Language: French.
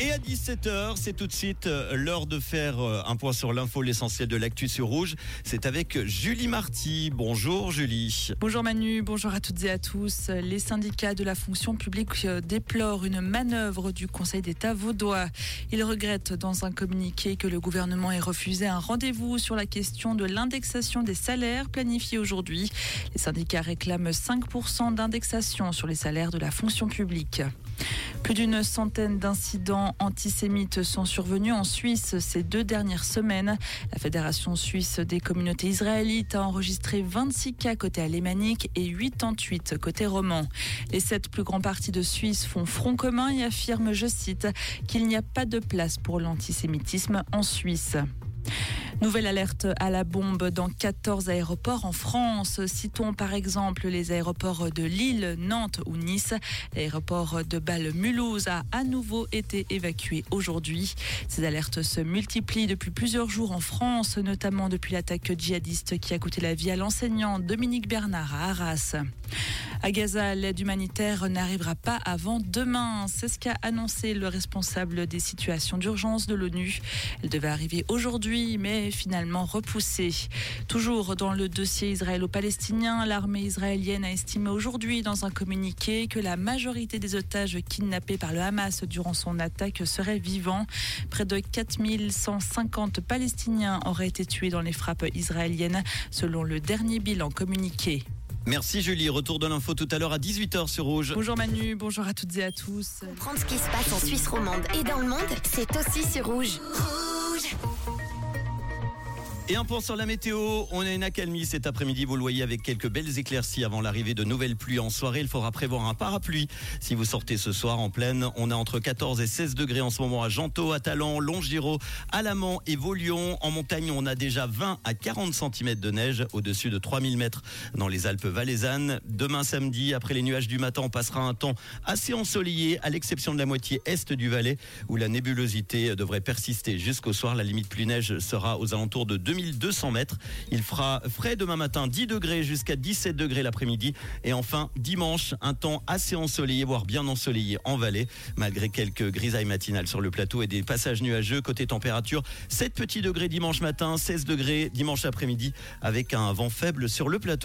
Et à 17h, c'est tout de suite euh, l'heure de faire euh, un point sur l'info, l'essentiel de l'actu sur Rouge. C'est avec Julie Marty. Bonjour Julie. Bonjour Manu, bonjour à toutes et à tous. Les syndicats de la fonction publique euh, déplorent une manœuvre du Conseil d'État vaudois. Ils regrettent dans un communiqué que le gouvernement ait refusé un rendez-vous sur la question de l'indexation des salaires planifiée aujourd'hui. Les syndicats réclament 5% d'indexation sur les salaires de la fonction publique. Plus d'une centaine d'incidents antisémites sont survenus en Suisse ces deux dernières semaines. La Fédération suisse des communautés israélites a enregistré 26 cas côté alémanique et 88 côté roman. Les sept plus grands partis de Suisse font front commun et affirment, je cite, qu'il n'y a pas de place pour l'antisémitisme en Suisse. Nouvelle alerte à la bombe dans 14 aéroports en France. Citons par exemple les aéroports de Lille, Nantes ou Nice. L'aéroport de Bâle-Mulhouse a à nouveau été évacué aujourd'hui. Ces alertes se multiplient depuis plusieurs jours en France, notamment depuis l'attaque djihadiste qui a coûté la vie à l'enseignant Dominique Bernard à Arras. À Gaza, l'aide humanitaire n'arrivera pas avant demain. C'est ce qu'a annoncé le responsable des situations d'urgence de l'ONU. Elle devait arriver aujourd'hui, mais finalement repoussée. Toujours dans le dossier israélo-palestinien, l'armée israélienne a estimé aujourd'hui dans un communiqué que la majorité des otages kidnappés par le Hamas durant son attaque seraient vivants. Près de 4150 Palestiniens auraient été tués dans les frappes israéliennes, selon le dernier bilan communiqué. Merci Julie. Retour de l'info tout à l'heure à 18h sur Rouge. Bonjour Manu, bonjour à toutes et à tous. Comprendre ce qui se passe en Suisse romande et dans le monde, c'est aussi sur Rouge. Rouge Et un point sur la météo, on a une accalmie cet après-midi, vous le voyez avec quelques belles éclaircies avant l'arrivée de nouvelles pluies en soirée. Il faudra prévoir un parapluie si vous sortez ce soir en pleine. On a entre 14 et 16 degrés en ce moment à Gentot, à Talent, Longiro, Alamant et Vaulion. En montagne, on a déjà 20 à 40 cm de neige au-dessus de 3000 mètres dans les Alpes valaisannes. Demain samedi, après les nuages du matin, on passera un temps assez ensoleillé à l'exception de la moitié est du Valais où la nébulosité devrait persister jusqu'au soir. La limite plus neige sera aux alentours de 2000 1200 mètres. Il fera frais demain matin 10 degrés jusqu'à 17 degrés l'après-midi. Et enfin, dimanche, un temps assez ensoleillé, voire bien ensoleillé en vallée, malgré quelques grisailles matinales sur le plateau et des passages nuageux. Côté température, 7 petits degrés dimanche matin, 16 degrés dimanche après-midi, avec un vent faible sur le plateau.